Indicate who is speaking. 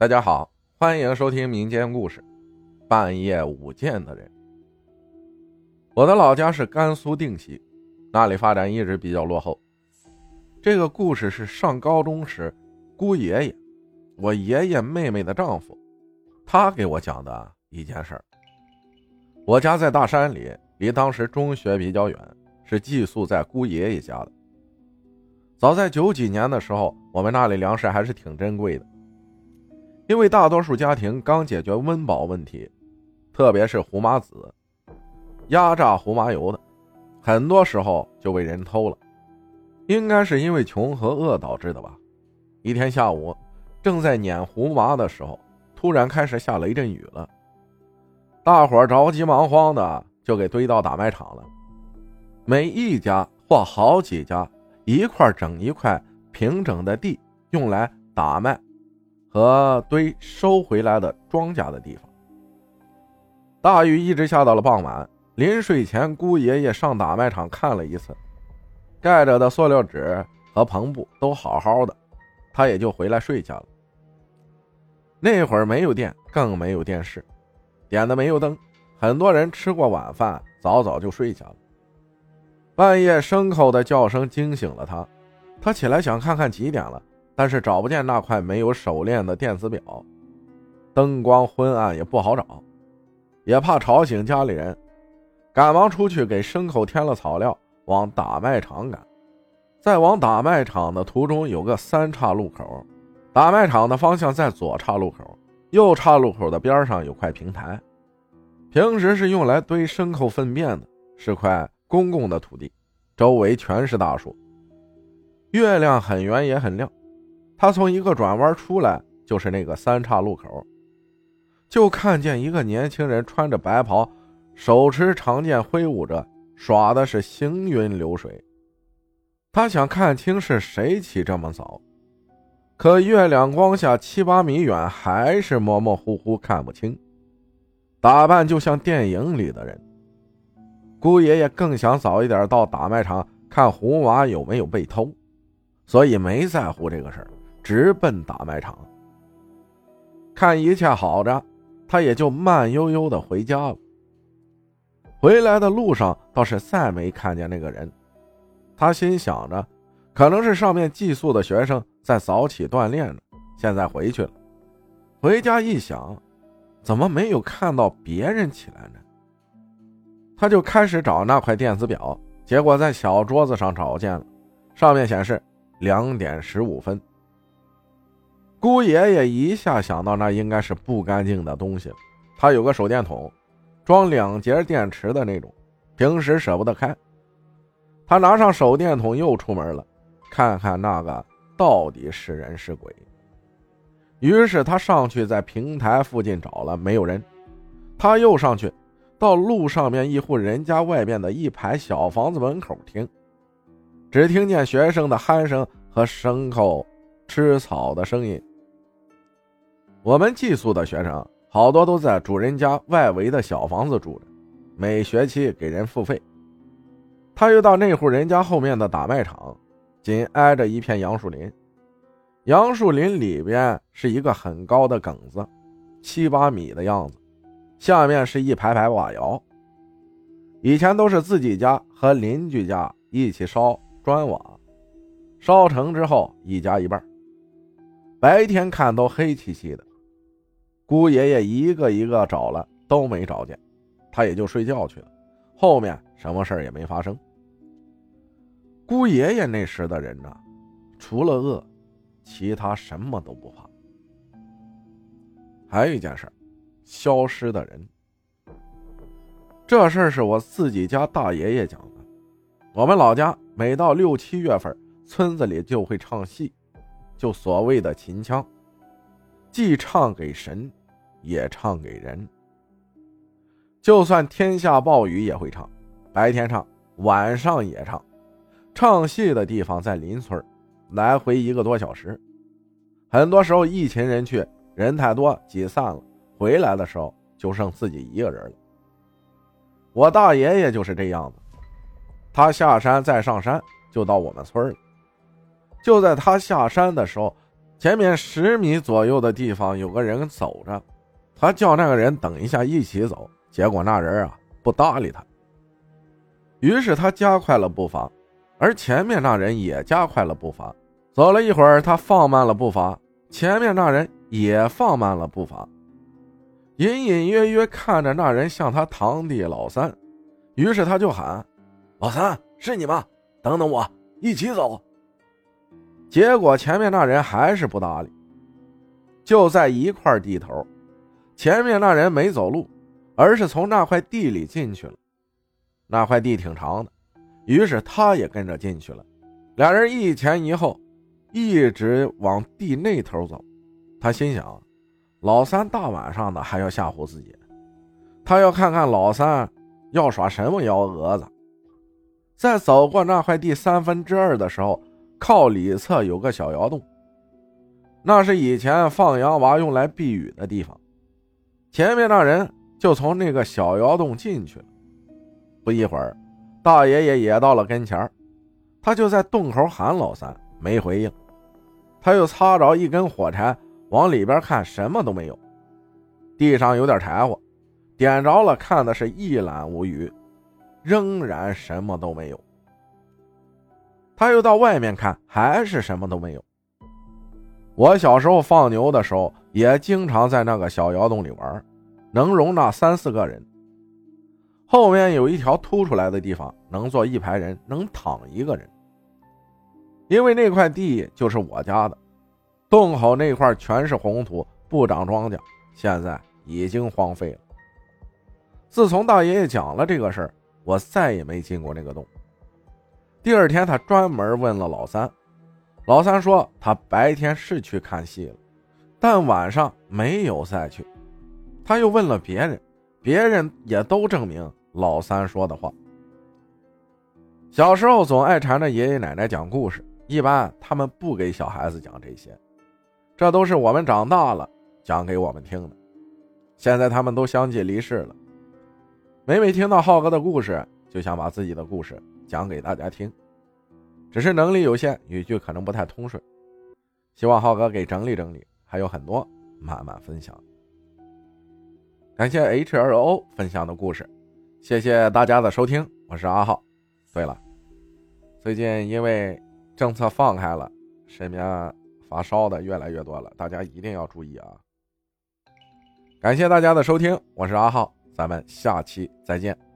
Speaker 1: 大家好，欢迎收听民间故事《半夜舞剑的人》。我的老家是甘肃定西，那里发展一直比较落后。这个故事是上高中时，姑爷爷，我爷爷妹妹的丈夫，他给我讲的一件事儿。我家在大山里，离当时中学比较远，是寄宿在姑爷爷家的。早在九几年的时候，我们那里粮食还是挺珍贵的。因为大多数家庭刚解决温饱问题，特别是胡麻籽、压榨胡麻油的，很多时候就被人偷了。应该是因为穷和饿导致的吧。一天下午，正在碾胡麻的时候，突然开始下雷阵雨了。大伙着急忙慌的就给堆到打麦场了。每一家或好几家一块整一块平整的地，用来打麦。和堆收回来的庄稼的地方。大雨一直下到了傍晚。临睡前，姑爷爷上打麦场看了一次，盖着的塑料纸和篷布都好好的，他也就回来睡下了。那会儿没有电，更没有电视，点的煤油灯，很多人吃过晚饭，早早就睡下了。半夜牲口的叫声惊醒了他，他起来想看看几点了。但是找不见那块没有手链的电子表，灯光昏暗也不好找，也怕吵醒家里人，赶忙出去给牲口添了草料，往打麦场赶。在往打麦场的途中，有个三岔路口，打麦场的方向在左岔路口，右岔路口的边上有块平台，平时是用来堆牲口粪便的，是块公共的土地，周围全是大树，月亮很圆也很亮。他从一个转弯出来，就是那个三岔路口，就看见一个年轻人穿着白袍，手持长剑挥舞着，耍的是行云流水。他想看清是谁起这么早，可月亮光下七八米远，还是模模糊糊看不清。打扮就像电影里的人。姑爷爷更想早一点到打卖场看胡娃有没有被偷，所以没在乎这个事儿。直奔打麦场，看一切好着，他也就慢悠悠的回家了。回来的路上倒是再没看见那个人，他心想着，可能是上面寄宿的学生在早起锻炼呢，现在回去了。回家一想，怎么没有看到别人起来呢？他就开始找那块电子表，结果在小桌子上找见了，上面显示两点十五分。姑爷爷一下想到那应该是不干净的东西。他有个手电筒，装两节电池的那种，平时舍不得开。他拿上手电筒又出门了，看看那个到底是人是鬼。于是他上去在平台附近找了，没有人。他又上去，到路上面一户人家外边的一排小房子门口听，只听见学生的鼾声和牲口吃草的声音。我们寄宿的学生好多都在主人家外围的小房子住着，每学期给人付费。他又到那户人家后面的打麦场，紧挨着一片杨树林。杨树林里边是一个很高的梗子，七八米的样子，下面是一排排瓦窑。以前都是自己家和邻居家一起烧砖瓦，烧成之后一家一半。白天看都黑漆漆的。姑爷爷一个一个找了都没找见，他也就睡觉去了。后面什么事也没发生。姑爷爷那时的人呢，除了饿，其他什么都不怕。还有一件事消失的人。这事儿是我自己家大爷爷讲的。我们老家每到六七月份，村子里就会唱戏，就所谓的秦腔，既唱给神。也唱给人，就算天下暴雨也会唱，白天唱，晚上也唱。唱戏的地方在邻村，来回一个多小时。很多时候一群人去，人太多挤散了，回来的时候就剩自己一个人了。我大爷爷就是这样子，他下山再上山就到我们村了。就在他下山的时候，前面十米左右的地方有个人走着，他叫那个人等一下一起走，结果那人啊不搭理他。于是他加快了步伐，而前面那人也加快了步伐。走了一会儿，他放慢了步伐，前面那人也放慢了步伐，隐隐约约看着那人像他堂弟老三，于是他就喊：“老三，是你吗？等等我，一起走。”结果前面那人还是不搭理，就在一块地头，前面那人没走路，而是从那块地里进去了。那块地挺长的，于是他也跟着进去了。俩人一前一后，一直往地那头走。他心想，老三大晚上的还要吓唬自己，他要看看老三要耍什么幺蛾子。在走过那块地三分之二的时候。靠里侧有个小窑洞，那是以前放羊娃用来避雨的地方。前面那人就从那个小窑洞进去了。不一会儿，大爷爷也到了跟前他就在洞口喊老三，没回应。他又擦着一根火柴往里边看，什么都没有。地上有点柴火，点着了，看的是一览无余，仍然什么都没有。他又到外面看，还是什么都没有。我小时候放牛的时候，也经常在那个小窑洞里玩，能容纳三四个人。后面有一条凸出来的地方，能坐一排人，能躺一个人。因为那块地就是我家的，洞口那块全是红土，不长庄稼，现在已经荒废了。自从大爷爷讲了这个事儿，我再也没进过那个洞。第二天，他专门问了老三，老三说他白天是去看戏了，但晚上没有再去。他又问了别人，别人也都证明老三说的话。小时候总爱缠着爷爷奶奶讲故事，一般他们不给小孩子讲这些，这都是我们长大了讲给我们听的。现在他们都相继离世了，每每听到浩哥的故事，就想把自己的故事。讲给大家听，只是能力有限，语句可能不太通顺，希望浩哥给整理整理，还有很多慢慢分享。感谢 H 二 O 分享的故事，谢谢大家的收听，我是阿浩。对了，最近因为政策放开了，身边发烧的越来越多了，大家一定要注意啊！感谢大家的收听，我是阿浩，咱们下期再见。